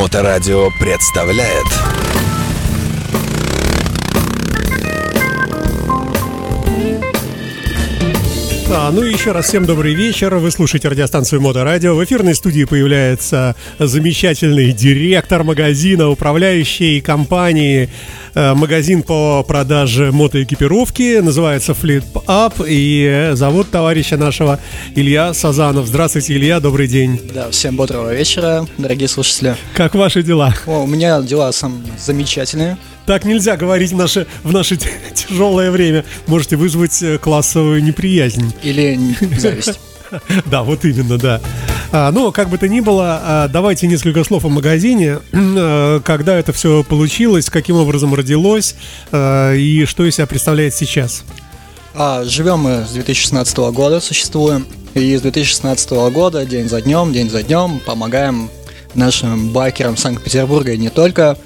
Моторадио представляет А, ну и еще раз всем добрый вечер. Вы слушаете радиостанцию Моторадио. В эфирной студии появляется замечательный директор магазина, управляющий компании, э, магазин по продаже мотоэкипировки. Называется Flip Up. И зовут товарища нашего Илья Сазанов. Здравствуйте, Илья, добрый день. Да, всем бодрого вечера, дорогие слушатели. Как ваши дела? О, у меня дела сам замечательные. Так нельзя говорить в наше, в наше тяжелое время. Можете вызвать э, классовую неприязнь. Или зависть. Да, вот именно, да. А, ну, как бы то ни было, а, давайте несколько слов о магазине. А, когда это все получилось, каким образом родилось и что из себя представляет сейчас? А, живем мы с 2016 года, существуем. И с 2016 года день за днем, день за днем помогаем нашим байкерам Санкт-Петербурга и не только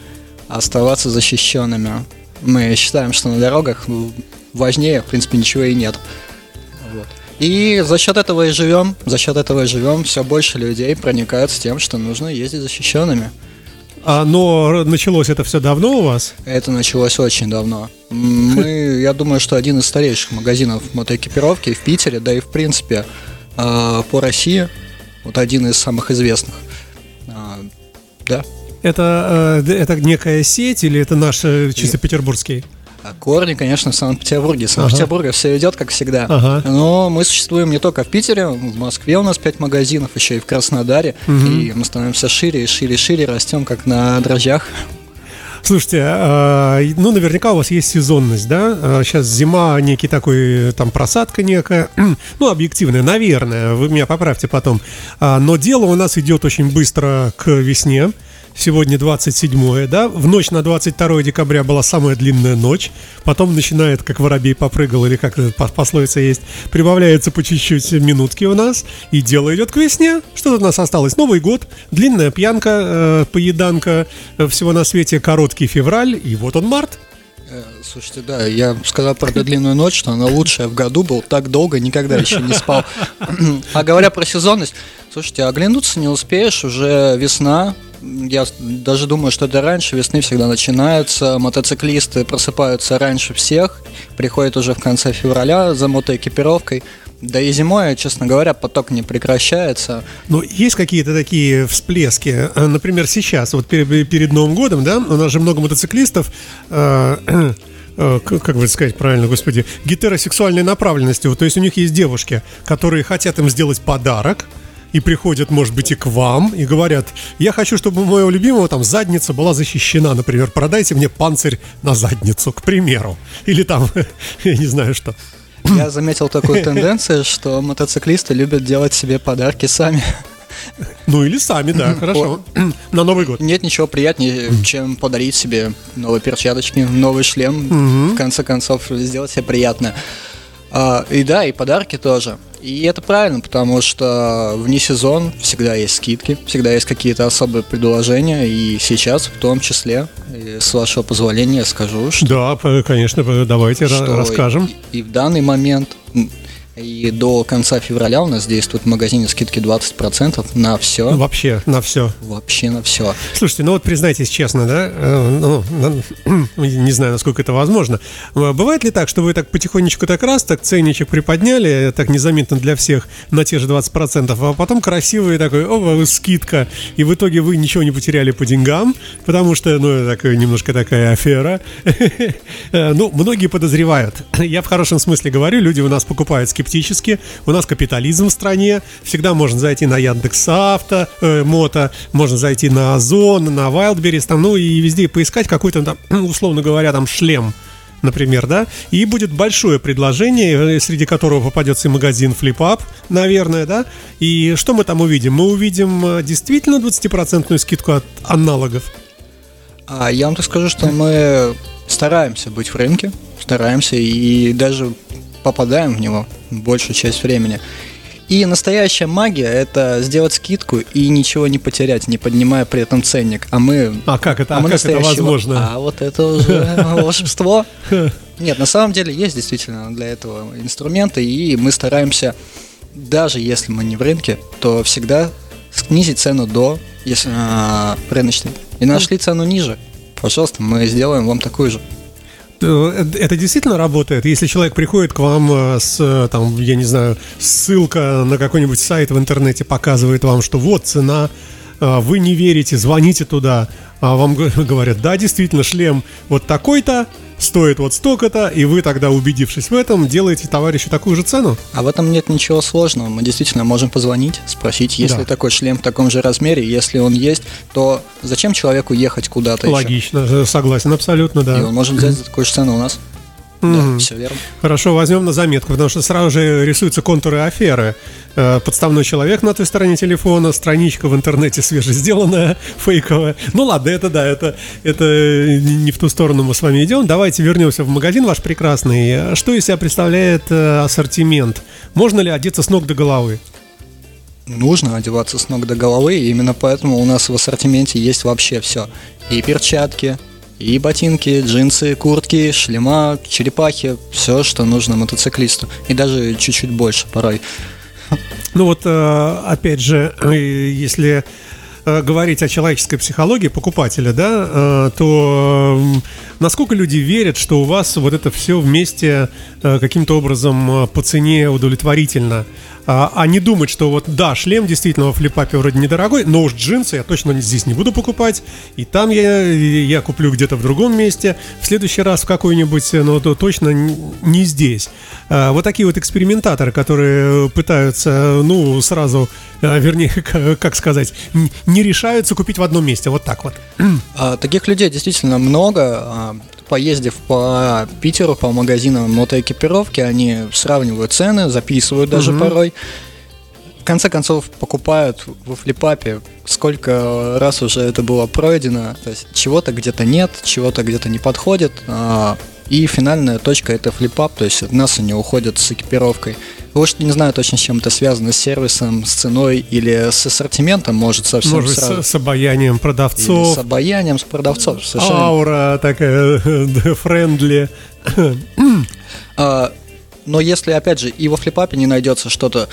оставаться защищенными. Мы считаем, что на дорогах важнее, в принципе, ничего и нет. Вот. И за счет этого и живем, за счет этого и живем, все больше людей проникаются тем, что нужно ездить защищенными. А, но началось это все давно у вас? Это началось очень давно. Мы, я думаю, что один из старейших магазинов мотоэкипировки в Питере, да и в принципе а, по России, вот один из самых известных. А, да. Это, э, это некая сеть или это наш э, чисто петербургский? А корни, конечно, в Санкт-Петербурге. В Санкт-Петербурге ага. все идет, как всегда. Ага. Но мы существуем не только в Питере, в Москве у нас пять магазинов, еще и в Краснодаре. Угу. И мы становимся шире и шире и шире, растем как на дрожжах. Слушайте, а, ну наверняка у вас есть сезонность, да? Сейчас а, зима, некий такой, там просадка некая, ну объективная, наверное, вы меня поправьте потом. Но дело у нас идет очень быстро к весне. Сегодня 27 да? В ночь на 22 декабря была самая длинная ночь. Потом начинает, как воробей попрыгал, или как пословица есть, прибавляется по чуть-чуть минутки у нас. И дело идет к весне. Что тут у нас осталось? Новый год, длинная пьянка, э, поеданка, э, всего на свете короткий февраль. И вот он март. Э, слушайте, да, я сказал про длинную ночь, что она лучшая в году был так долго, никогда еще не спал. А говоря про сезонность, слушайте, оглянуться не успеешь, уже весна, я даже думаю, что это раньше весны всегда начинается, мотоциклисты просыпаются раньше всех, приходят уже в конце февраля за мотоэкипировкой. Да и зимой, честно говоря, поток не прекращается. Но есть какие-то такие всплески. Э, например, сейчас, вот перед, перед Новым годом, да, у нас же много мотоциклистов, э, э, как бы сказать правильно, господи, гетеросексуальной направленности. То есть у них есть девушки, которые хотят им сделать подарок, и приходят, может быть, и к вам, и говорят, я хочу, чтобы у моего любимого там задница была защищена, например, продайте мне панцирь на задницу, к примеру. Или там, я не знаю что. Я заметил такую тенденцию, что мотоциклисты любят делать себе подарки сами. Ну или сами, да, хорошо. На Новый год. Нет ничего приятнее, чем подарить себе новые перчаточки, новый шлем. В конце концов, сделать себе приятное. А, и да, и подарки тоже. И это правильно, потому что вне сезон всегда есть скидки, всегда есть какие-то особые предложения, и сейчас в том числе, с вашего позволения, скажу, что... Да, конечно, давайте что расскажем. И, и в данный момент и до конца февраля у нас действуют в магазине скидки 20% на все. Ну, вообще на все. Вообще на все. Слушайте, ну вот признайтесь честно, да, э, ну, не знаю, насколько это возможно. Э, бывает ли так, что вы так потихонечку так раз, так ценничек приподняли, так незаметно для всех на те же 20%, а потом красивый такой, о, скидка, и в итоге вы ничего не потеряли по деньгам, потому что, ну, такая, немножко такая афера. Э, ну, многие подозревают. Я в хорошем смысле говорю, люди у нас покупают скидки скептически. У нас капитализм в стране. Всегда можно зайти на Яндекс Авто, э, Мото, можно зайти на Озон, на Wildberries, там, ну и везде поискать какой-то, условно говоря, там шлем например, да, и будет большое предложение, э, среди которого попадется и магазин FlipUp, наверное, да, и что мы там увидим? Мы увидим э, действительно 20% скидку от аналогов. А я вам так скажу, что мы стараемся быть в рынке, стараемся и даже попадаем в него большую часть времени. И настоящая магия – это сделать скидку и ничего не потерять, не поднимая при этом ценник. А мы... А как это, а, а мы как это возможно? А вот это уже волшебство. Нет, на самом деле есть действительно для этого инструменты, и мы стараемся, даже если мы не в рынке, то всегда снизить цену до Если а, рыночный. И нашли цену ниже. Пожалуйста, мы сделаем вам такую же. Э, Это действительно работает? Если человек приходит к вам э, с, э, там, я не знаю, ссылка на какой-нибудь сайт в интернете показывает вам, что вот цена, э, вы не верите, звоните туда, а вам говорят, да, действительно, шлем вот такой-то, стоит вот столько-то, и вы тогда, убедившись в этом, делаете товарищу такую же цену? А в этом нет ничего сложного. Мы действительно можем позвонить, спросить, есть Да. ли такой шлем в таком же размере. Если он есть, то зачем человеку ехать куда-то еще? Логично, э, согласен, абсолютно, И да. он может взять за такую же цену у нас. Да, все верно. Хорошо, возьмем на заметку, потому что сразу же рисуются контуры аферы. Э, Подставной человек на той стороне телефона, страничка в интернете свежесделанная, фейковая. Ну ладно, это да, это, это не не в ту сторону мы с вами идем. Давайте вернемся в магазин ваш прекрасный. Что из себя представляет э, ассортимент? Можно ли одеться с ног до головы? Нужно одеваться с ног до головы, и именно поэтому у нас в ассортименте есть вообще все. И перчатки, и ботинки, джинсы, куртки, шлема, черепахи, все, что нужно мотоциклисту. И даже чуть-чуть больше порой. Ну вот, э, опять же, э, если э, говорить о человеческой психологии покупателя, да, то насколько люди верят, что у вас вот это все вместе каким-то образом по цене удовлетворительно, а а не думать, что вот да, шлем действительно во флипапе вроде недорогой, но уж джинсы я точно здесь не буду покупать, и там я, я куплю где-то в другом месте, в следующий раз в какой-нибудь, но то точно не здесь. А, Вот такие вот экспериментаторы, которые пытаются, ну, сразу, а, вернее, как сказать, не решаются купить в одном месте, вот так вот. Таких людей действительно много. А, поездив по Питеру, по магазинам мотоэкипировки, они сравнивают цены, записывают даже порой. В конце концов, покупают во флипапе, сколько раз уже это было пройдено. То есть чего-то где-то нет, чего-то где-то не подходит. И финальная точка это флипап, то есть от нас они уходят с экипировкой. Вот не знаю точно, с чем это связано, с сервисом, с ценой или с ассортиментом, может совсем Может, сразу. с, с обаянием Или продавцов, с обаянием, с продавцов. Совершенно. аура такая, friendly. А, но если, опять же, и во FlipUP е не найдется что-то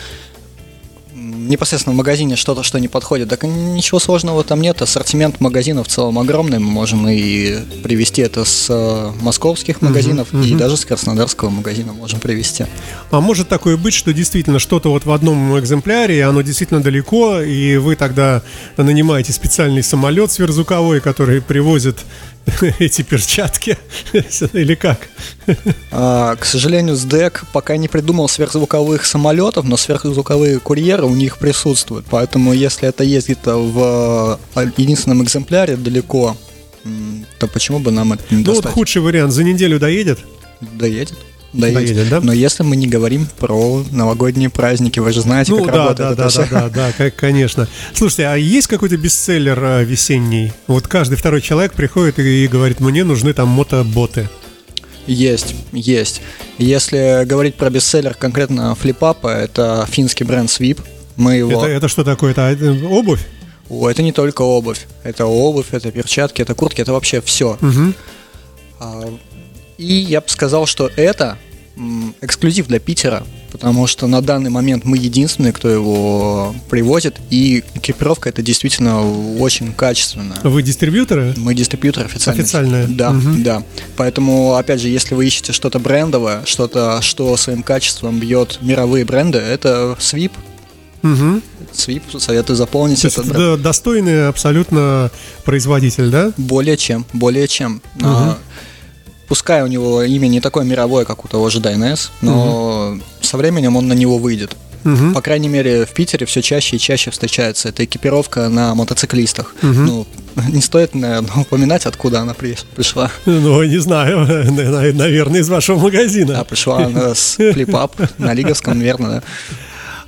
непосредственно в магазине что-то, что не подходит, так ничего сложного там нет. Ассортимент магазинов в целом огромный. Мы можем и привести это с э, московских магазинов, и даже с краснодарского магазина можем привести. А может такое быть, что действительно что-то вот в одном экземпляре, оно действительно далеко, и вы тогда нанимаете специальный самолет сверхзвуковой, который привозит эти перчатки, или как? А, к сожалению, СДЭК пока не придумал сверхзвуковых самолетов, но сверхзвуковые курьеры у них присутствуют. Поэтому, если это есть где-то в э, единственном экземпляре далеко, то почему бы нам это не Ну вот достать? худший вариант, за неделю доедет? Доедет. Доедет. Доедет, да? Но если мы не говорим про новогодние праздники, вы же знаете, Ну как да, работает да, это да, всё. да, да, да, как- конечно. Слушайте, а есть какой-то бестселлер э, весенний? Вот каждый второй человек приходит и, и говорит, мне нужны там мотоботы. Есть, есть. Если говорить про бестселлер конкретно флипапа, это финский бренд Sweep. Мы его... Это, это что такое? Это э, обувь? О, это не только обувь. Это обувь, это перчатки, это куртки, это вообще все. Мгм. И я бы сказал, что это эксклюзив для Питера, потому что на данный момент мы единственные, кто его привозит, и экипировка это действительно очень качественная. Вы дистрибьюторы? Мы дистрибьютор официальный. Официальные. Да, Мгм. да. Поэтому, опять же, если вы ищете что-то брендовое, что-то, что своим качеством бьет мировые бренды, это Sweep. Мгм. Sweep, советую заполнить То это до- достойный абсолютно производитель, да? Более чем, более чем. А, пускай у него имя не такое мировое, как у того же Дайнес, но со временем он на него выйдет. Мгм. По крайней мере, в Питере все чаще и чаще встречается эта экипировка на мотоциклистах. Ну, не стоит, наверное, упоминать, откуда она при- пришла. Ну, не знаю, на- наверное, из вашего магазина. А пришла она с флипап на Лиговском, верно, да.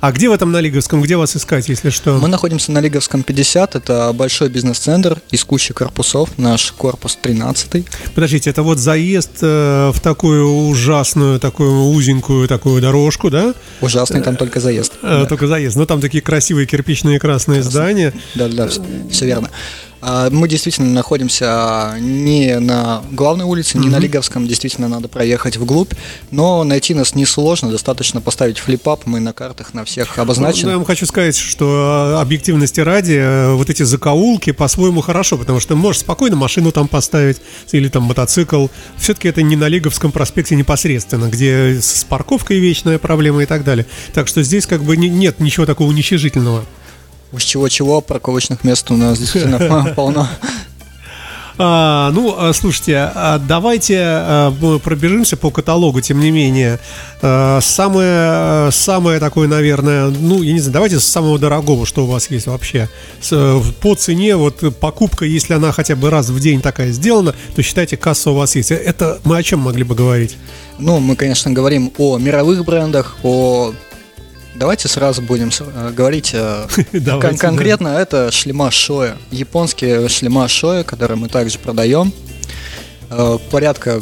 А где в этом на Лиговском? Где вас искать, если что? Мы находимся на Лиговском 50, это большой бизнес-центр из кучи корпусов, наш корпус 13 Подождите, это вот заезд э, в такую ужасную, такую узенькую такую дорожку, да? Ужасный там только заезд. Э, Только заезд. Ну, там такие красивые кирпичные красные здания. Да, да, все, верно. А, Мы действительно находимся не на главной улице, не на Лиговском, действительно надо проехать вглубь, но найти нас несложно, достаточно поставить флипап, мы на картах на всех Ну, я обозначены. вам хочу сказать, что э, объективности ради, э, вот эти закоулки по-своему хорошо, потому что можешь спокойно машину там поставить или там мотоцикл. Все-таки это не на Лиговском проспекте непосредственно, где с с парковкой вечная проблема и так далее. Так что здесь как бы не- нет ничего такого уничижительного. Уж чего-чего, парковочных мест у нас действительно полно. А, ну, а, слушайте, а давайте а, мы пробежимся по каталогу, тем не менее. Самое, самое такое, наверное, ну, я не знаю, давайте с самого дорогого, что у вас есть вообще. Э, по цене, вот покупка, если она хотя бы раз в день такая сделана, то считайте, касса у вас есть. Это мы о чем могли бы говорить? Ну, мы, конечно, говорим о мировых брендах, о... Давайте сразу будем э, говорить э, кон- конкретно. Это шлема Шоя. Японские шлема Шоя, которые мы также продаем. Э, Порядка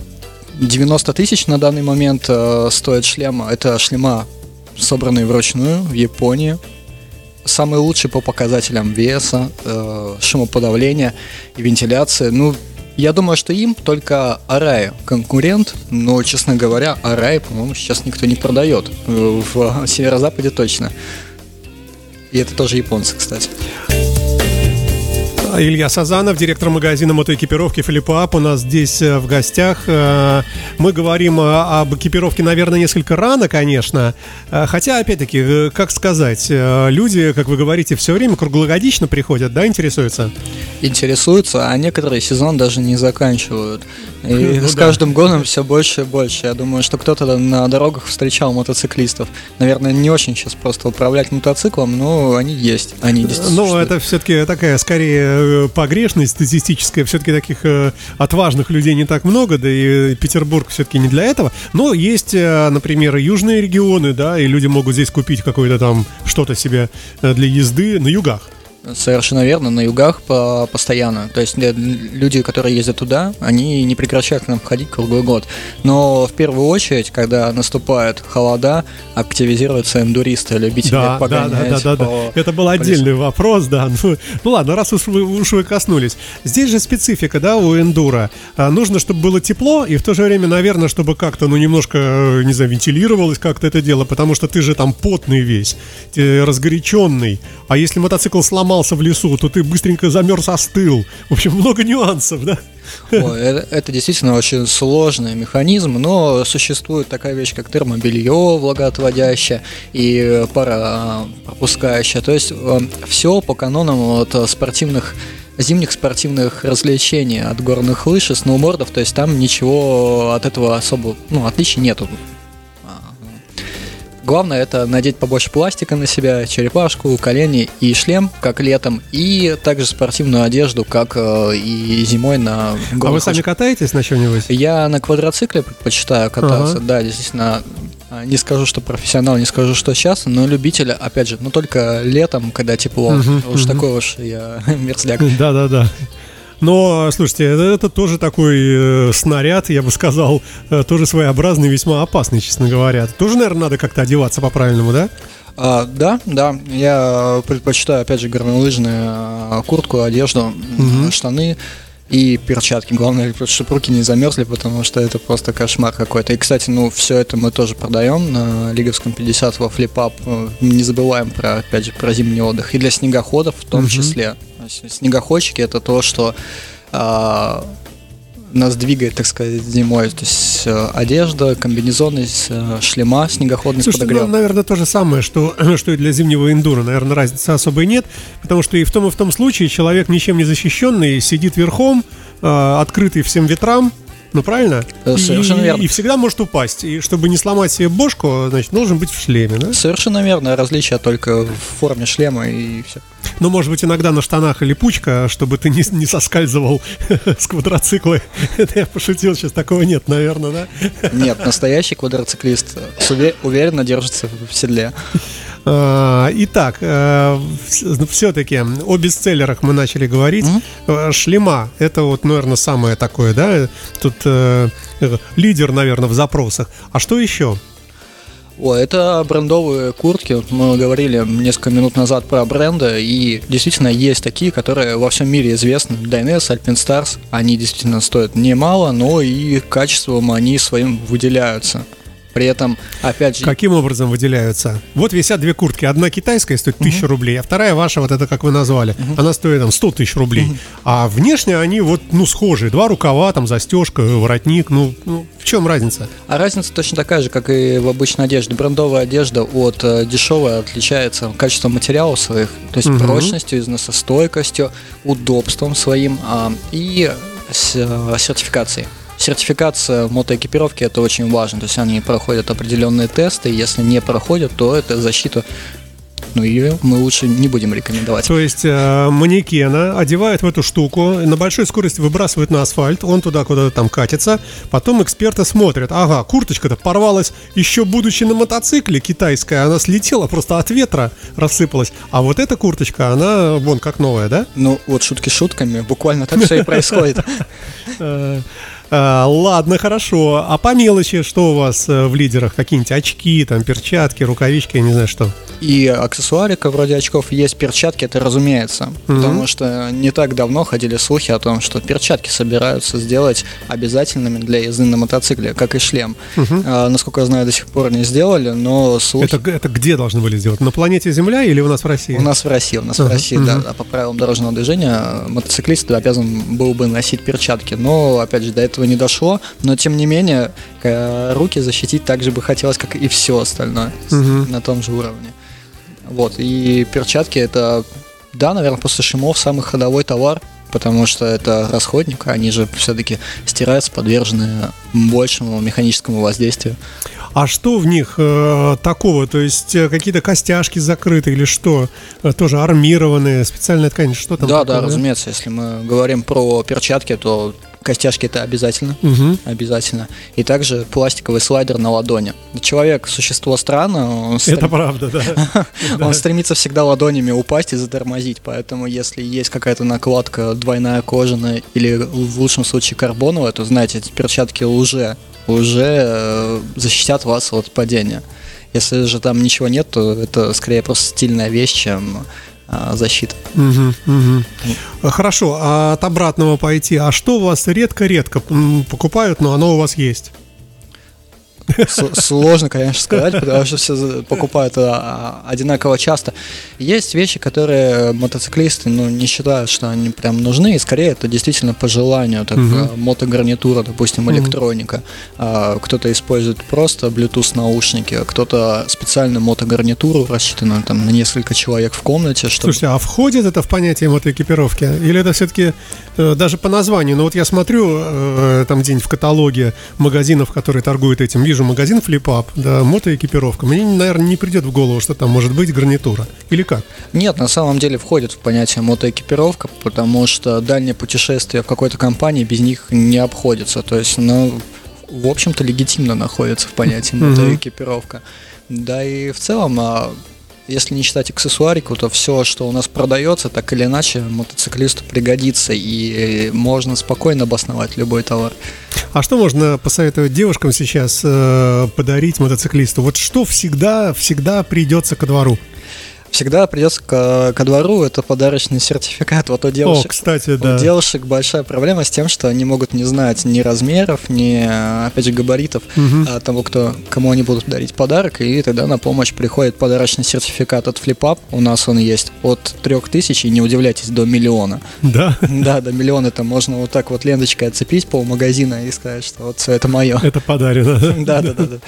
90 тысяч на данный момент стоит шлема. Это шлема, собранные вручную в Японии. Самые лучшие по показателям веса, шумоподавления и вентиляции. Ну, я думаю, что им только Арай конкурент, но, честно говоря, Арай, по-моему, сейчас никто не продает. Э, В северо-западе точно. И это тоже японцы, кстати. Илья Сазанов, директор магазина мотоэкипировки Филиппап, у нас здесь э, в гостях. Э, Мы говорим об экипировке, наверное, несколько рано, конечно. Хотя, опять-таки, как сказать, люди, как вы говорите, все время круглогодично приходят, да, интересуются? Интересуются, а некоторые сезон даже не заканчивают. И Ну с да. каждым годом все больше и больше. Я думаю, что кто-то на дорогах встречал мотоциклистов. Наверное, не очень сейчас просто управлять мотоциклом, но они есть. Они действительно Ну, это все-таки такая, скорее, э, погрешность статистическая. Все-таки таких э, отважных людей не так много, да и Петербург все-таки не для этого. Но есть, э, например, южные регионы, да, и люди могут здесь купить какое-то там что-то себе э, для езды на югах. Совершенно верно, на югах по- постоянно. То есть э, люди, которые ездят туда, они не прекращают к нам ходить круглый год. Но в первую очередь, когда наступают холода, активизируются эндуристы, любители Да, да, да, погонять да, да, да. по- Это был по отдельный вопрос, да. Ну, ну ладно, раз уж вы, уж вы коснулись. Здесь же специфика, да, у эндура. А, нужно, чтобы было тепло, и в то же время, наверное, чтобы как-то, ну, немножко, э, не знаю, вентилировалось как-то это дело, потому что ты же там потный весь, э, разгоряченный. А если мотоцикл сломался в лесу, то ты быстренько замерз, остыл. В общем, много нюансов, да? Ой, это, это действительно очень сложный механизм, но существует такая вещь, как термобелье влагоотводящее и э, пара пропускающая. То есть все по канонам вот, э, спортивных зимних спортивных развлечений от горных лыж и сноубордов, то есть там ничего от этого особо, ну, отличий нету. Главное это надеть побольше пластика на себя, черепашку, колени и шлем, как летом, и также спортивную одежду, как э, и зимой на А вы горных сами катаетесь на чем-нибудь? Я на квадроцикле предпочитаю кататься, Ага. да, действительно. а, Не скажу, что профессионал, не скажу, что сейчас, но любитель, опять же, но только летом, когда тепло. Мгм, уж мгм. такой уж я мерзляк. Да, да, да. Но, слушайте, это, это тоже такой э, снаряд, я бы сказал, э, тоже своеобразный, весьма опасный, честно говоря. Тоже, наверное, надо как-то одеваться по-правильному, да? А, да, да, я предпочитаю, опять же, горнолыжную а, куртку, одежду, м, штаны и перчатки. Главное, чтобы руки не замерзли, потому что это просто кошмар какой-то. И, кстати, ну, все это мы тоже продаем на Лиговском 50 во флипап. Э, Не забываем про, опять же, про зимний отдых. И для снегоходов в том Мгм. числе. Есть Снегоходчики это то, что а, нас двигает, так сказать, зимой. То есть э, одежда, комбинезоны, э, шлема снегоходный Слушайте, ну, подогревом. наверное, то же самое, что, что и для зимнего эндура. Наверное, разницы особой нет, потому что и в том, и в том случае человек ничем не защищенный, сидит верхом, э, открытый всем ветрам, ну правильно? Э, совершенно и, верно. И всегда может упасть. И чтобы не сломать себе бошку, значит, должен быть в шлеме, да? Совершенно верно, различие только в форме шлема и все. Ну, может быть, иногда на штанах или пучка, чтобы ты не, не соскальзывал с квадроцикла. Это я пошутил, сейчас такого нет, наверное, да? Нет, настоящий квадроциклист уве- уверенно держится в седле. А, Итак, все-таки о бестселлерах мы начали говорить. Э, Шлема, это вот, наверное, самое такое, да? Тут э, э, лидер, наверное, в запросах. А что еще? О, это брендовые куртки. Вот Мы говорили несколько минут назад про бренды, и действительно есть такие, которые во всем мире известны. Dynes, Alpinstars, они действительно стоят немало, но и качеством они своим выделяются. При этом, опять же, Каким образом выделяются? Вот висят две куртки. Одна китайская стоит 1000 рублей, а вторая ваша, вот это как вы назвали, она стоит там 100 тысяч рублей. А внешне они вот, ну, схожие. Два рукава, там застежка, воротник. Ну, ну, в чем разница? А разница точно такая же, как и в обычной одежде. Брендовая одежда от э, дешевой отличается качеством материалов своих, то есть Мгм. прочностью, износостойкостью, удобством своим а, и с- э, сертификацией. Сертификация мотоэкипировки это очень важно, то есть они проходят определенные тесты, и если не проходят, то это защита, ну ее мы лучше не будем рекомендовать. То есть э, манекена одевают в эту штуку, на большой скорости выбрасывают на асфальт, он туда куда-то там катится, потом эксперты смотрят, ага, курточка-то порвалась еще будучи на мотоцикле китайская, она слетела просто от ветра, рассыпалась, а вот эта курточка, она вон как новая, да? Ну вот шутки шутками, буквально так все и происходит. Э, Ладно, хорошо. А по мелочи, что у вас э, в лидерах? Какие-нибудь очки, там, перчатки, рукавички, я не знаю что. И аксессуарика вроде очков есть, перчатки, это разумеется. Потому что не так давно ходили слухи о том, что перчатки собираются сделать обязательными для езды на мотоцикле, как и шлем. А, насколько я знаю, до сих пор не сделали, но слухи... Это, это где должны были сделать? На планете Земля или у нас в России? У нас в России, у нас в Ага, России, да, а по правилам дорожного движения мотоциклист обязан был бы носить перчатки, но опять же до этого не дошло, но тем не менее э, руки защитить так же бы хотелось, как и все остальное Мгм. на том же уровне. Вот и перчатки это, да, наверное, после шимов самый ходовой товар, потому что это расходник, они же все-таки стираются, подвержены большему механическому воздействию. А что в них э, такого? То есть э, какие-то костяшки закрыты или что? Э, тоже армированные, специальная ткань, что там? да, такое, да, разумеется, если мы говорим про перчатки, то костяшки это обязательно. Мгм. Обязательно. И также пластиковый слайдер на ладони. Человек существо странное, он, Это стрем- правда, да. он стремится всегда ладонями упасть и затормозить. Поэтому, если есть какая-то накладка двойная кожаная или в лучшем случае карбоновая, то знаете, эти перчатки уже, уже э, защитят вас от падения. Если же там ничего нет, то это скорее просто стильная вещь, чем а, защита. Мгм, мгм. Хорошо, а от обратного пойти. А что у вас редко-редко покупают, но оно у вас есть? Сложно, конечно, сказать, потому что все покупают а, одинаково часто. Есть вещи, которые мотоциклисты ну, не считают, что они прям нужны, и скорее это действительно по желанию. Так, Мгм. а, мотогарнитура, допустим, электроника. А, Кто-то использует просто Bluetooth наушники, кто-то специальную мотогарнитуру, рассчитанную там, на несколько человек в комнате, чтобы Слушайте, а входит это в понятие мотоэкипировки? Или это все-таки даже по названию? Ну вот я смотрю э, там где-нибудь в каталоге магазинов, которые торгуют этим, вижу магазин флипап, да, мотоэкипировка. Мне, наверное, не придет в голову, что там может быть гарнитура. Или как? Нет, на самом деле входит в понятие мотоэкипировка, потому что дальние путешествия в какой-то компании без них не обходятся. То есть, ну, в общем-то, легитимно находится в понятии мотоэкипировка. Да и в целом, а, если не считать аксессуарику, то все, что у нас продается, так или иначе мотоциклисту пригодится, и можно спокойно обосновать любой товар. А что можно посоветовать девушкам сейчас э, подарить мотоциклисту? Вот что всегда, всегда придется ко двору? Всегда придется ко, ко двору, это подарочный сертификат. Вот у О, девушек, кстати, У да. девушек большая проблема с тем, что они могут не знать ни размеров, ни, опять же, габаритов а, того, кто, кому они будут дарить подарок, и тогда на помощь приходит подарочный сертификат от FlipUp. У нас он есть от 3000, и не удивляйтесь, до миллиона. Да, Да, до миллиона это можно вот так вот ленточкой отцепить пол магазина и сказать, что вот все это мое. это подарено. Да, да, да,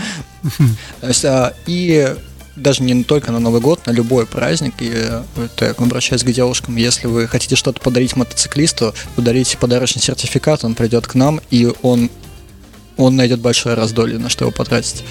а, и даже не только на Новый год, на любой праздник, и э, я обращаюсь к девушкам, если вы хотите что-то подарить мотоциклисту, подарите подарочный сертификат, он придет к нам, и он он найдет большое раздолье, на что его потратить.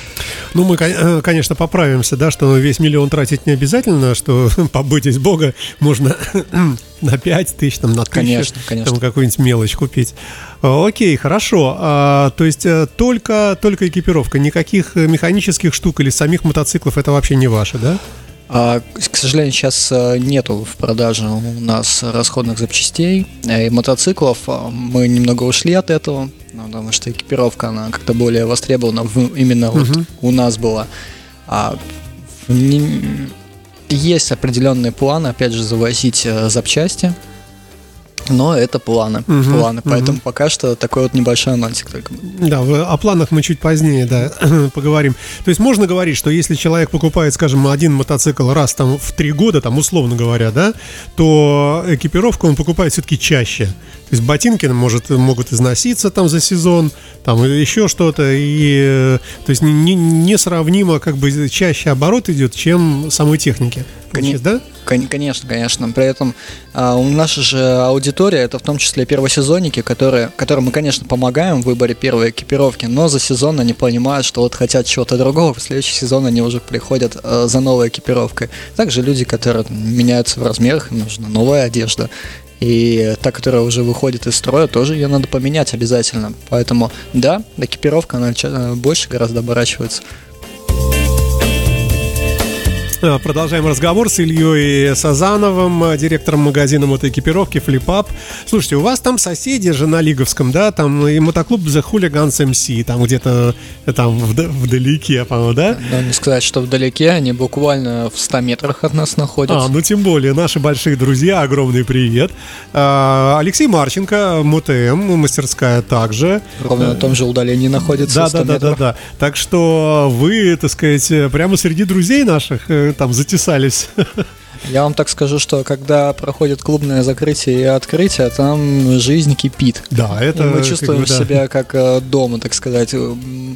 Ну, мы, э, конечно, поправимся, да, что весь миллион тратить не обязательно, что побойтесь Бога, можно на 5 тысяч, там, на тысячу, Конечно, конечно. там какую-нибудь мелочь купить. Э, Окей, хорошо. А, то есть э, только, только экипировка, никаких механических штук или самих мотоциклов это вообще не ваше, да? А, к сожалению, сейчас э, нету в продаже у нас расходных запчастей э, и мотоциклов. А, Мы немного ушли от этого, ну, потому что экипировка, она как-то более востребована в- именно вот Мгм. у нас была. А, не- есть определенные планы, опять же, завозить э, запчасти. Но это планы, Мгм, планы. Поэтому пока что такой вот небольшой анонсик только. Да, о планах мы чуть позднее, да, поговорим. То есть можно говорить, что если человек покупает, скажем, один мотоцикл раз там в три года, там условно говоря, да, то экипировку он покупает все-таки чаще. То есть ботинки может, могут износиться там за сезон, там еще что-то, и то есть не- не- несравнимо как бы чаще оборот идет, чем самой техники. Коне- Получается, да? Кон- Конечно, конечно. При этом а, у наша же аудитория это в том числе первосезонники, которые, которым мы, конечно, помогаем в выборе первой экипировки, но за сезон они понимают, что вот хотят чего-то другого, в следующий сезон они уже приходят э, за новой экипировкой. Также люди, которые меняются в размерах, им нужна новая одежда. И та, которая уже выходит из строя, тоже ее надо поменять обязательно. Поэтому, да, экипировка, она больше гораздо оборачивается. Продолжаем разговор с Ильей Сазановым, директором магазина мотоэкипировки FlipUp. Слушайте, у вас там соседи же на Лиговском, да? Там и мотоклуб The Hooligans MC, там где-то там вд- вдалеке, по-моему, да? Но не сказать, что вдалеке, они буквально в 100 метрах от нас находятся. А, ну тем более, наши большие друзья, огромный привет. А, Алексей Марченко, МТМ, мастерская также. Ровно на том же удалении находится. Да, 100 да, да, да, да. Так что вы, так сказать, прямо среди друзей наших э, там затесались. Я вам так скажу, что когда проходит клубное закрытие и открытие, там жизнь кипит. Да, это И мы как чувствуем бы, да. себя как э, дома, так сказать.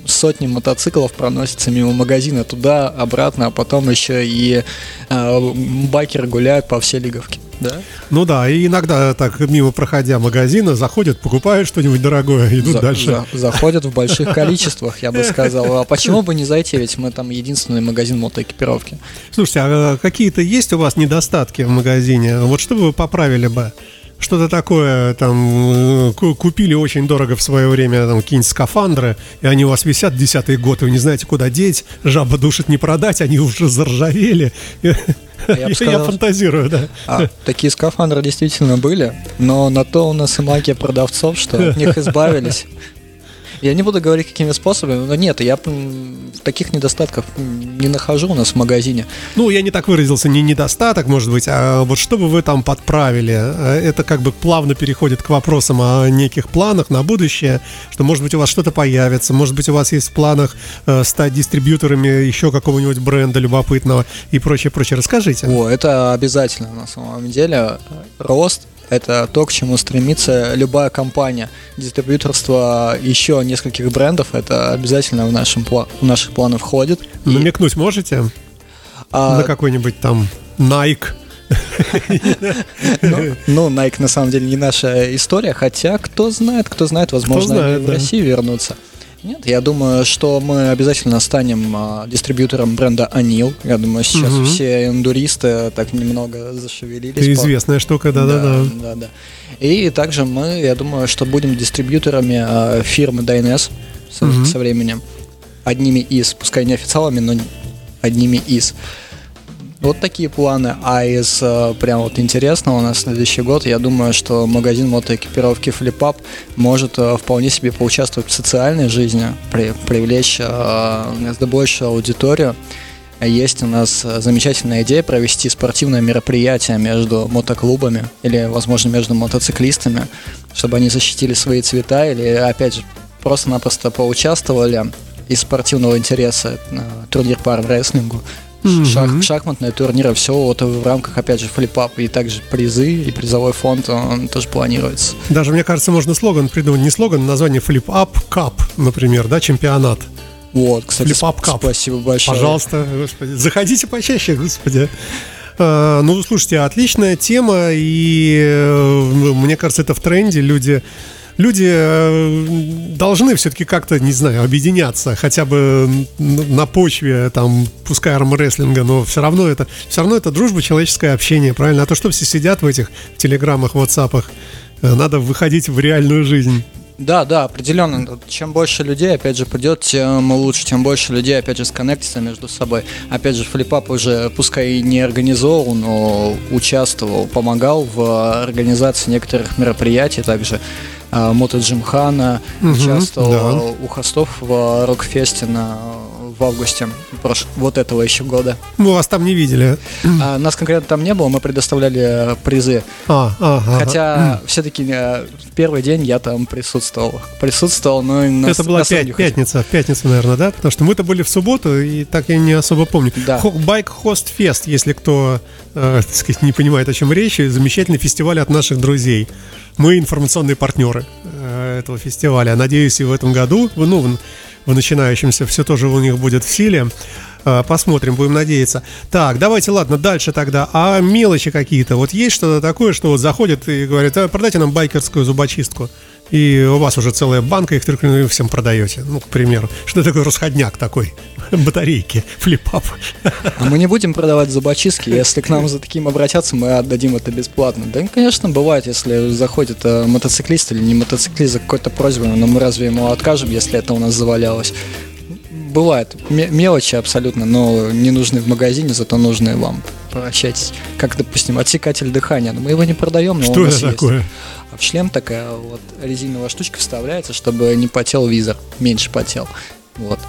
Сотни мотоциклов проносятся мимо магазина туда, обратно, а потом еще и э, байкеры гуляют по всей лиговке. Да? Ну да, и иногда так мимо проходя магазина заходят, покупают что-нибудь дорогое, идут За- дальше. за- заходят в больших количествах, я бы сказал. А почему бы не зайти? Ведь мы там единственный магазин мотоэкипировки. Слушайте, а какие-то есть у вас недостатки в магазине? Вот что бы вы поправили бы? Что-то такое, там, э, ку- купили очень дорого в свое время, там, какие-нибудь скафандры, и они у вас висят десятый год, и вы не знаете, куда деть, жаба душит не продать, они уже заржавели. Я сказал, фантазирую, да. А, такие скафандры действительно были, но на то у нас и магия продавцов, что от них избавились. Я не буду говорить, какими способами, но нет, я таких недостатков не нахожу у нас в магазине. Ну, я не так выразился, не недостаток, может быть, а вот что бы вы там подправили? Э, Это как бы плавно переходит к вопросам о неких планах на будущее, что, может быть, у вас что-то появится, может быть, у вас есть в планах э, стать дистрибьюторами еще какого-нибудь бренда любопытного и прочее, прочее. Расскажите. О, это обязательно на самом деле. Рост – это то, к чему стремится любая компания. Дистрибьюторство еще нескольких брендов – это обязательно в, нашем, в наших планы входит. И, Намекнуть можете а, на какой-нибудь там Nike? Ну, ну, Nike на самом деле не наша история, хотя кто знает, кто знает, возможно, они в да. Россию вернутся. Нет, я думаю, что мы обязательно станем а, дистрибьютором бренда Анил. Я думаю, сейчас Мгм. все эндуристы так немного зашевелились. Это по- известная штука, да-да-да. да, да. И также мы, я думаю, что будем дистрибьюторами а, фирмы DNS со, Мгм. со временем. Одними из, пускай не официалами, но одними из. Вот такие планы. А из э, прям вот интересного на следующий год, я думаю, что магазин мотоэкипировки FlipUp может э, вполне себе поучаствовать в социальной жизни, при- привлечь э, гораздо большую аудиторию. Есть у нас замечательная идея провести спортивное мероприятие между мотоклубами или, возможно, между мотоциклистами, чтобы они защитили свои цвета или, опять же, просто-напросто поучаствовали из спортивного интереса турнир по армрестлингу, Мгм. шах- шахматные турниры, все вот в рамках, опять же, флипап, и также призы, и призовой фонд, он тоже планируется. Даже, мне кажется, можно слоган придумать, не слоган, а название Up Cup, например, да, чемпионат. Вот, кстати, сп- cup. спасибо большое. Пожалуйста, господи, заходите почаще, господи. А, Ну, слушайте, отличная тема, и э, мне кажется, это в тренде. Люди, люди э, должны все-таки как-то, не знаю, объединяться, хотя бы на почве, там, пускай армрестлинга, но все равно это, все равно это дружба, человеческое общение, правильно? А то, что все сидят в этих телеграммах, ватсапах, э, надо выходить в реальную жизнь. Да, да, определенно. Чем больше людей, опять же, придет, тем лучше. Тем больше людей, опять же, сконнектится между собой. Опять же, флипап уже, пускай и не организовал, но участвовал, помогал в организации некоторых мероприятий. Также Мото Джимхана участвовал да. у хостов в Рокфесте на в августе прош... вот этого еще года. Мы вас там не видели. А, нас конкретно там не было, мы предоставляли э, призы. А, а, ага. Хотя все-таки в первый день я там присутствовал. Присутствовал, но и нас Это была не хотел. пятница, пятница, наверное, да? Потому что мы-то были в субботу, и так я не особо помню. Да. Байк Хост Фест, если кто, э, так сказать, не понимает, о чем речь, замечательный фестиваль от наших друзей. Мы информационные партнеры э, этого фестиваля. Надеюсь, и в этом году, ну, в, начинающемся, все тоже у них будет в силе. Э, Посмотрим, будем надеяться. Так, давайте, ладно, дальше тогда. А мелочи какие-то? Вот есть что-то такое, что вот заходит и говорит, «А, продайте нам байкерскую зубочистку. И у вас уже целая банка их только вы всем продаете. Ну, к примеру. Что такое расходняк такой? Батарейки, флипап. А мы не будем продавать зубочистки, если к нам за таким обратятся, мы отдадим это бесплатно. Да, конечно, бывает, если заходит э, мотоциклист или не мотоциклист за какой-то просьбой, но мы разве ему откажем, если это у нас завалялось? Бывает. Ме- мелочи абсолютно, но не нужны в магазине, зато нужны вам. Прощайтесь. Как, допустим, отсекатель дыхания. Но мы его не продаем, но Что у нас это есть. такое? А в шлем такая вот резиновая штучка вставляется, чтобы не потел визор, меньше потел. Вот.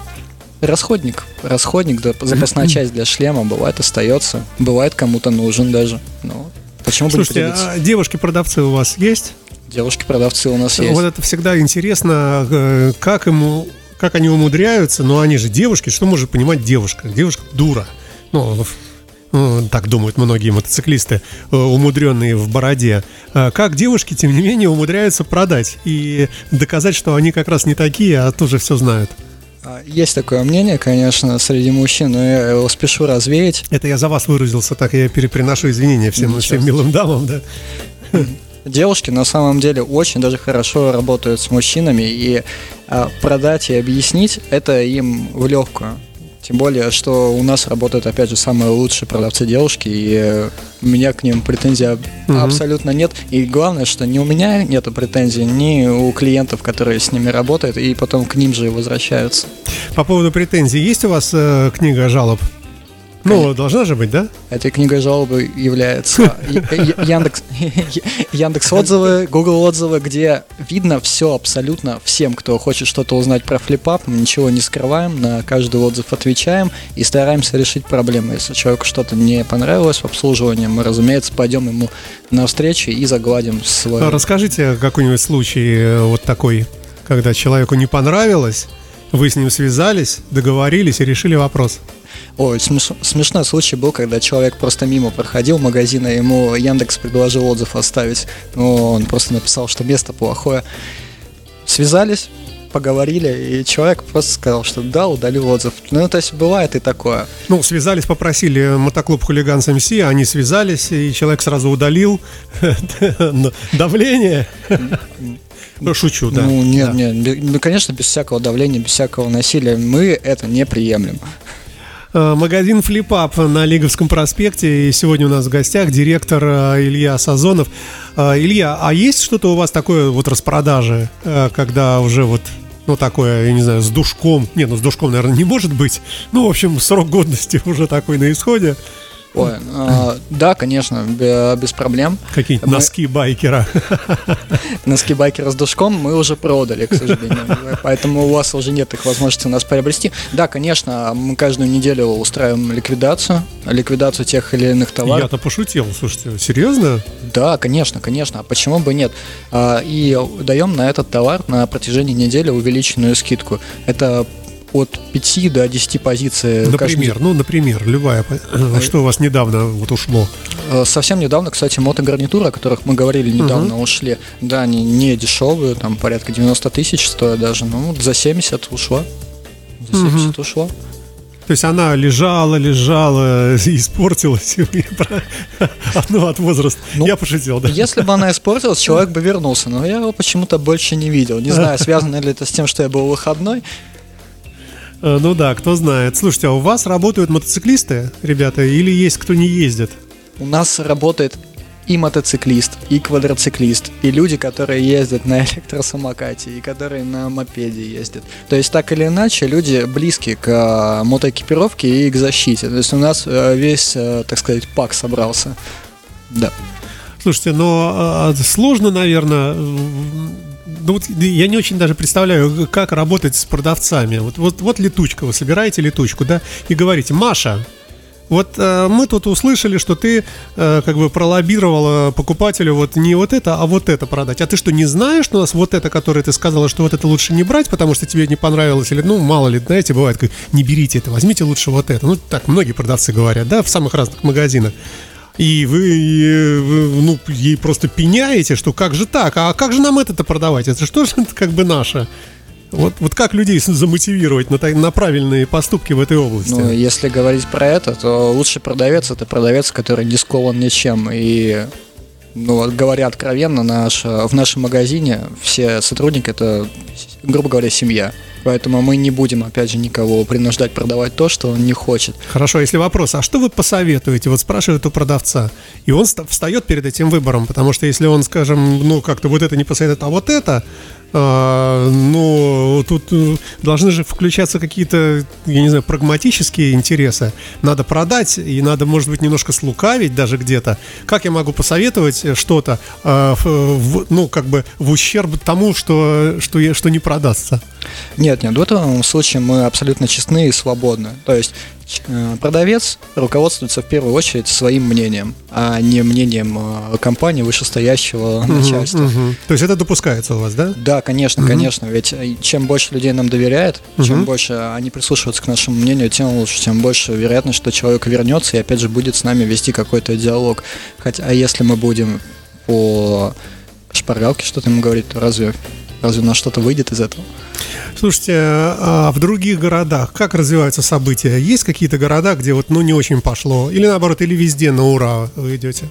Расходник. Расходник, запасная часть для шлема бывает остается, бывает кому-то нужен даже. Ну, почему бы Слушайте, не поделиться? а девушки-продавцы у вас есть? Девушки-продавцы у нас есть. Вот это всегда интересно, э, как ему, как они умудряются, но они же девушки, что может понимать девушка? Девушка дура. Ну, ну, так думают многие мотоциклисты, э, умудренные в бороде. А Как девушки, тем не менее, умудряются продать и доказать, что они как раз не такие, а тоже все знают. А, Есть такое мнение, конечно, среди мужчин, но я его спешу развеять. Это я за вас выразился, так я переприношу извинения всем, Ничего всем милым дамам, да. Девушки на самом деле очень даже хорошо работают с мужчинами, и а, продать и объяснить это им в легкую. Тем более, что у нас работают, опять же, самые лучшие продавцы девушки, и э, у меня к ним претензий Мгм. абсолютно нет. И главное, что ни у меня нету претензий, ни у клиентов, которые с ними работают, и потом к ним же возвращаются. По поводу претензий, есть у вас э, книга жалоб? Ну, должна же быть, да? Этой книгой жалобы является Яндекс, Яндекс отзывы, Google отзывы, где видно все абсолютно всем, кто хочет что-то узнать про флипап. Мы ничего не скрываем, на каждый отзыв отвечаем и стараемся решить проблемы. Если человеку что-то не понравилось в обслуживании, мы, разумеется, пойдем ему навстречу и загладим свой... А Расскажите какой-нибудь случай э, вот такой, когда человеку не понравилось, вы с ним связались, договорились и решили вопрос. Ой, смеш- смешной случай был, когда человек просто мимо проходил магазина, ему Яндекс предложил отзыв оставить, но он просто написал, что место плохое. Связались, поговорили, и человек просто сказал, что да, удалил отзыв. Ну, то есть бывает и такое. Ну, связались, попросили мотоклуб хулиган МС, они связались, и человек сразу удалил давление. Ну, шучу, да. ну, нет, Да. нет, ну, конечно, без всякого давления, без всякого насилия. Мы это не приемлем. Э, Магазин Флипап на Лиговском проспекте. И сегодня у нас в гостях директор э, Илья Сазонов. Э, Илья, а есть что-то у вас такое вот распродажи, когда уже вот ну, такое, я не знаю, с душком. Не, ну, с душком, наверное, не может быть. Ну, в общем, срок годности уже такой на исходе. Ой, а, да, конечно, бе- без проблем. Какие-нибудь Мы- носки байкера. Носки байкера с душком мы уже продали, к сожалению. Поэтому у вас уже нет их возможности у нас приобрести. Да, конечно, мы каждую неделю устраиваем ликвидацию, ликвидацию тех или иных товаров. Я-то пошутил, слушайте, серьезно? Да, конечно, конечно. А почему бы нет? А, И даем на этот товар на протяжении недели увеличенную скидку. Это от 5 до 10 позиций. каждый Например, ну, например, любая. э, Что у вас недавно вот ушло? Э, Совсем недавно, кстати, мотогарнитуры, о которых мы говорили недавно, ушли. Да, они не дешевые, там порядка 90 тысяч стоят даже. Ну, за 70 ушла. За 70 ушла. То есть она лежала, лежала, испортилась. Ну, от возраста. Ну, Я пошутил, да. Если бы она испортилась, человек бы вернулся. Но я его почему-то больше не видел. Не знаю, связано ли это с тем, что я был выходной. Э, Ну да, кто знает. Слушайте, а у вас работают мотоциклисты, ребята, или есть кто не ездит? У нас работает и мотоциклист, и квадроциклист, и люди, которые ездят на электросамокате, и которые на мопеде ездят. То есть, так или иначе, люди близки к э, мотоэкипировке и к защите. То есть, у нас э, весь, так сказать, пак собрался. Да. Слушайте, но сложно, наверное, ну вот я не очень даже представляю, как работать с продавцами. Вот, вот, вот летучка, вы собираете летучку, да, и говорите, Маша, вот э, мы тут услышали, что ты э, как бы пролоббировала покупателю вот не вот это, а вот это продать. А ты что, не знаешь, что у нас вот это, которое ты сказала, что вот это лучше не брать, потому что тебе не понравилось? Или, ну, мало ли, знаете, бывает, как, не берите это, возьмите лучше вот это. Ну, так многие продавцы говорят, да, в самых разных магазинах. И вы, вы ну, ей просто пеняете, что как же так, а как же нам это-то продавать? Это что же это как бы наше? Вот, вот как людей замотивировать на, на правильные поступки в этой области? Ну, если говорить про это, то лучший продавец это продавец, который не скован ничем. И, ну, вот, говоря откровенно, наш, в нашем магазине все сотрудники это, грубо говоря, семья. Поэтому мы не будем, опять же, никого принуждать продавать то, что он не хочет. Хорошо, если вопрос, а что вы посоветуете? Вот спрашивают у продавца, и он встает перед этим выбором, потому что если он, скажем, ну как-то вот это не посоветует, а вот это, а, ну, тут э, должны же включаться какие-то, я не знаю, прагматические интересы. Надо продать, и надо, может быть, немножко слукавить даже где-то. Как я могу посоветовать что-то, э, ну, как бы в ущерб тому, что, что, что не продастся? Нет, нет, в этом случае мы абсолютно честны и свободны. То есть Э, продавец руководствуется в первую очередь своим мнением, а не мнением э, компании вышестоящего угу, начальства. Угу. То есть это допускается у вас, да? Да, конечно, угу. конечно. Ведь э, чем больше людей нам доверяет, угу. чем больше они прислушиваются к нашему мнению, тем лучше, тем больше вероятность, что человек вернется и опять же будет с нами вести какой-то диалог. Хотя, а если мы будем по шпаргалке что-то ему говорить, то разве Разве у нас что-то выйдет из этого? Слушайте, а в других городах как развиваются события? Есть какие-то города, где вот ну не очень пошло? Или наоборот, или везде на ура вы идете?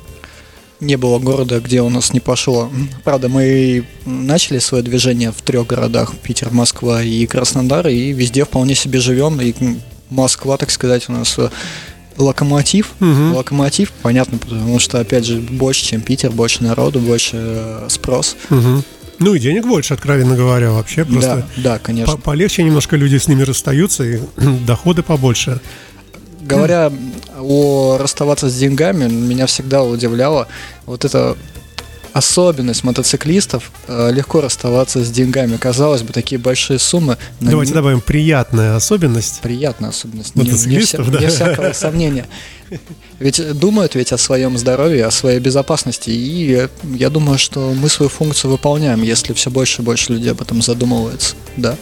Не было города, где у нас не пошло. Правда, мы начали свое движение в трех городах: Питер, Москва и Краснодар, и везде вполне себе живем. И Москва, так сказать, у нас э, локомотив. Угу. Локомотив, понятно, потому что, опять же, больше, чем Питер, больше народу, больше э, спрос. Угу. Ну и денег больше, откровенно говоря, вообще просто. Да, да конечно. По полегче немножко люди с ними расстаются и доходы побольше. Говоря о расставаться с деньгами, меня всегда удивляло вот это особенность мотоциклистов э, легко расставаться с деньгами. Казалось бы, такие большие суммы. Давайте не... добавим приятная особенность. Приятная особенность. Мотоциклистов, не, не, вся, да. не всякого сомнения. Ведь думают ведь о своем здоровье, о своей безопасности. И я думаю, что мы свою функцию выполняем, если все больше и больше людей об этом задумывается. Да.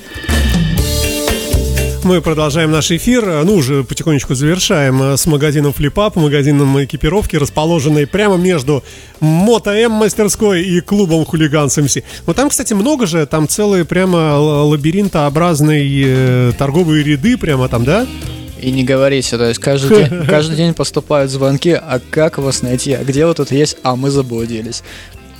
Мы продолжаем наш эфир, ну уже потихонечку завершаем э, с магазином Flipup, магазином экипировки, расположенной прямо между Мото М мастерской и клубом Хулиган МС. Вот там, кстати, много же, там целые прямо лабиринтообразные э, торговые ряды прямо там, да? И не говорите, то есть каждый день, каждый день поступают звонки, а как вас найти, а где вы тут есть, а мы заблудились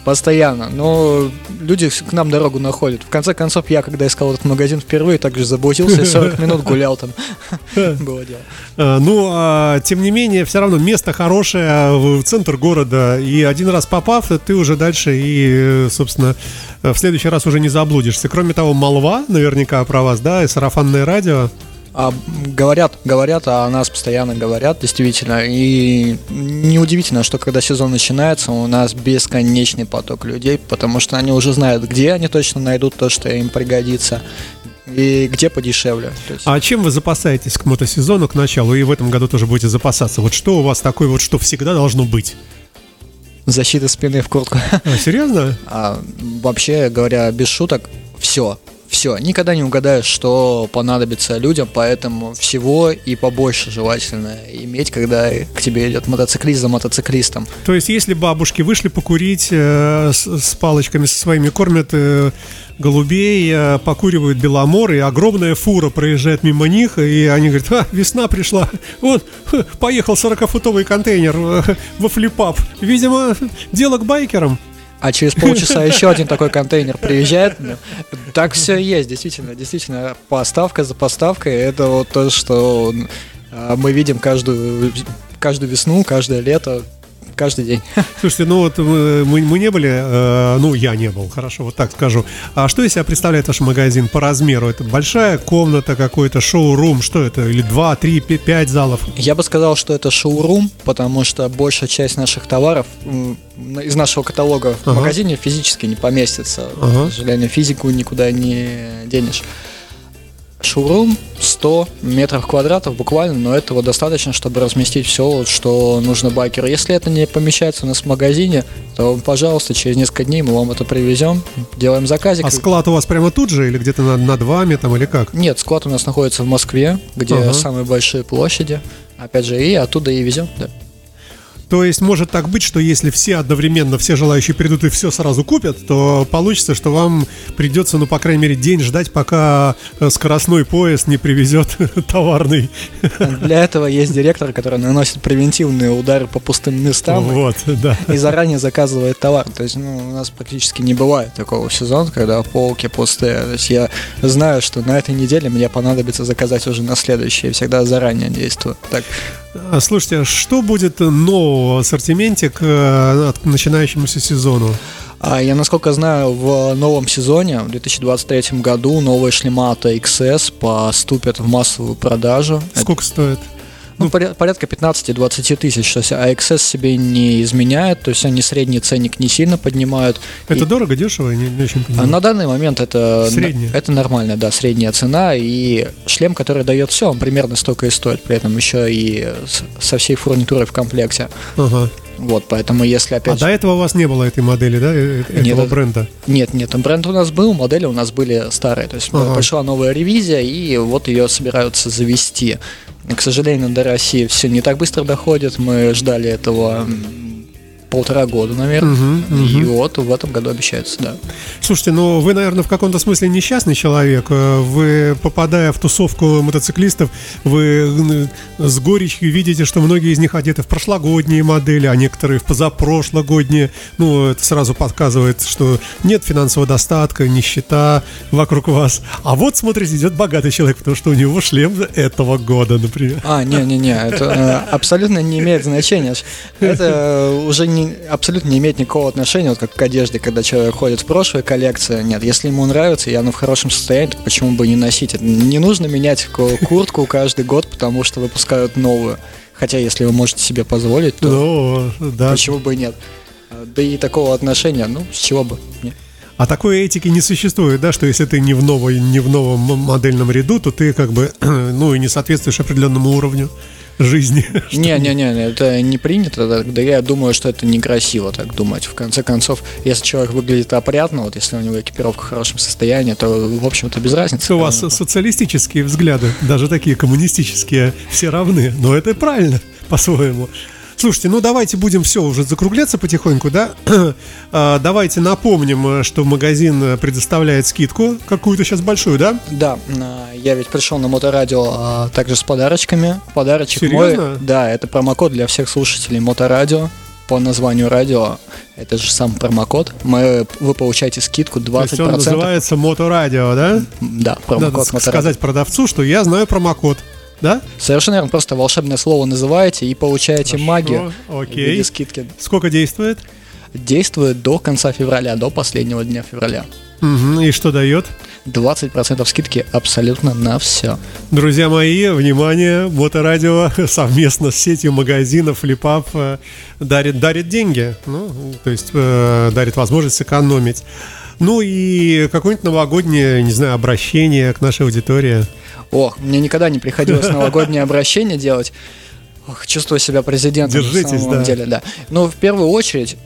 постоянно. Но люди к нам дорогу находят. В конце концов, я, когда искал этот магазин впервые, также заблудился и 40 минут гулял там. Было дело. А, ну, а, тем не менее, все равно место хорошее, в центр города. И один раз попав, ты уже дальше и, собственно, в следующий раз уже не заблудишься. Кроме того, молва наверняка про вас, да, и сарафанное радио. А, говорят, говорят, а о нас постоянно говорят, действительно. И неудивительно, что когда сезон начинается, у нас бесконечный поток людей, потому что они уже знают, где они точно найдут то, что им пригодится и где подешевле. Есть... А чем вы запасаетесь к мотосезону, к началу, и в этом году тоже будете запасаться? Вот что у вас такое вот, что всегда должно быть? Защита спины в куртку. А, серьезно? А, вообще говоря, без шуток, все все, никогда не угадаешь, что понадобится людям, поэтому всего и побольше желательно иметь, когда к тебе идет мотоциклист за мотоциклистом. То есть, если бабушки вышли покурить э, с, с палочками со своими, кормят э, голубей, э, покуривают беломор, и огромная фура проезжает мимо них, и они говорят, а, весна пришла, вот, поехал 40-футовый контейнер э, во флипап. Видимо, дело к байкерам а через полчаса еще один такой контейнер приезжает. Так все и есть, действительно, действительно, поставка за поставкой, это вот то, что а, мы видим каждую, каждую весну, каждое лето, каждый день. Слушайте, ну вот мы, мы не были, э, ну я не был, хорошо, вот так скажу. А что из себя представляет ваш магазин по размеру? Это большая комната, какой-то шоу-рум, что это? Или два, три, пять залов? Я бы сказал, что это шоу-рум, потому что большая часть наших товаров из нашего каталога в ага. магазине физически не поместится. Ага. К сожалению, физику никуда не денешь. Шоурум 100 метров квадратов буквально, но этого достаточно, чтобы разместить все, что нужно байкеру. Если это не помещается у нас в магазине, то, пожалуйста, через несколько дней мы вам это привезем, делаем заказик. А склад у вас прямо тут же или где-то над, над вами там или как? Нет, склад у нас находится в Москве, где ага. самые большие площади. Опять же, и оттуда и везем, да. То есть может так быть, что если все одновременно, все желающие придут и все сразу купят, то получится, что вам придется, ну, по крайней мере, день ждать, пока э, скоростной поезд не привезет товарный. Для этого есть директор, который наносит превентивные удары по пустым местам вот, да. и заранее заказывает товар. То есть ну, у нас практически не бывает такого сезона, когда полки пустые. То есть я знаю, что на этой неделе мне понадобится заказать уже на следующий. Я всегда заранее действую. Так. А, слушайте, а что будет нового в ассортименте к э, начинающемуся сезону? А я, насколько знаю, в новом сезоне, в 2023 году, новые шлематы XS поступят в массовую продажу. Сколько Это... стоит? Ну, порядка 15-20 тысяч. То есть AXS себе не изменяет, то есть они средний ценник не сильно поднимают. Это и... дорого, дешево? Не, не очень понимаю. На данный момент это, Средняя. это нормальная, да, средняя цена. И шлем, который дает все, он примерно столько и стоит. При этом еще и со всей фурнитурой в комплекте. Ага. Вот, поэтому если опять... А до этого у вас не было этой модели, да, э, этого нет, бренда? Нет, нет, бренд у нас был, модели у нас были старые. То есть ага. пришла новая ревизия, и вот ее собираются завести. К сожалению, до России все не так быстро доходит. Мы ждали этого полтора года, наверное. Угу, угу. И вот в этом году обещается, да. Слушайте, ну вы, наверное, в каком-то смысле несчастный человек. Э, вы, попадая в тусовку мотоциклистов, вы с горечью видите, что многие из них одеты в прошлогодние модели, а некоторые в позапрошлогодние. Ну, это сразу подсказывает, что нет финансового достатка, нищета вокруг вас. А вот, смотрите, идет богатый человек, потому что у него шлем этого года, например. А, не-не-не, это э, абсолютно не имеет значения. Это уже не абсолютно не имеет никакого отношения, вот как к одежде, когда человек ходит в прошлую коллекцию. Нет, если ему нравится, и оно в хорошем состоянии, то почему бы не носить? Это не нужно менять куртку каждый год, потому что выпускают новую. Хотя, если вы можете себе позволить, то ну, да. почему бы и нет? Да и такого отношения, ну, с чего бы? Нет. А такой этики не существует, да, что если ты не в, новой, не в новом модельном ряду, то ты как бы, ну, и не соответствуешь определенному уровню жизни. Не-не-не, это не принято, да я думаю, что это некрасиво так думать. В конце концов, если человек выглядит опрятно, вот если у него экипировка в хорошем состоянии, то, в общем-то, без разницы. У вас социалистические взгляды, даже такие коммунистические, все равны, но это правильно по-своему. Слушайте, ну давайте будем все уже закругляться потихоньку, да? а, давайте напомним, что магазин предоставляет скидку какую-то сейчас большую, да? Да, я ведь пришел на моторадио а, также с подарочками. Подарочек Серьезно? мой. Да, это промокод для всех слушателей моторадио по названию радио, это же сам промокод, мы, вы получаете скидку 20%. То есть он называется Моторадио, да? Да, промокод Надо Моторадио. сказать продавцу, что я знаю промокод. Да? Совершенно верно. Просто волшебное слово называете и получаете Хорошо, магию окей. в виде скидки. Сколько действует? Действует до конца февраля, до последнего дня февраля. Угу, и что дает? 20% скидки абсолютно на все. Друзья мои, внимание, Моторадио совместно с сетью магазинов Flipap э, дарит, дарит деньги. Ну, то есть э, дарит возможность сэкономить. Ну и какое-нибудь новогоднее, не знаю, обращение к нашей аудитории. Ох, мне никогда не приходилось новогоднее обращение делать. Ох, чувствую себя президентом Держитесь, на самом да. деле, да. Но в первую очередь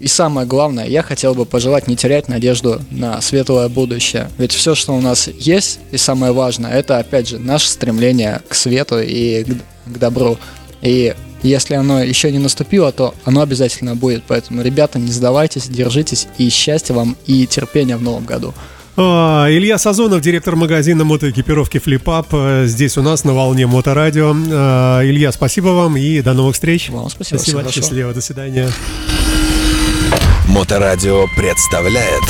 и самое главное, я хотел бы пожелать не терять надежду на светлое будущее. Ведь все, что у нас есть, и самое важное, это опять же наше стремление к свету и к, к добру. И если оно еще не наступило, то оно обязательно будет. Поэтому, ребята, не сдавайтесь, держитесь и счастья вам и терпения в новом году. А, Илья Сазонов, директор магазина мотоэкипировки FlipUp, э, здесь у нас на волне Моторадио. А, Илья, спасибо вам и до новых встреч. Вам спасибо. Спасибо, счастливо, до свидания. Моторадио представляет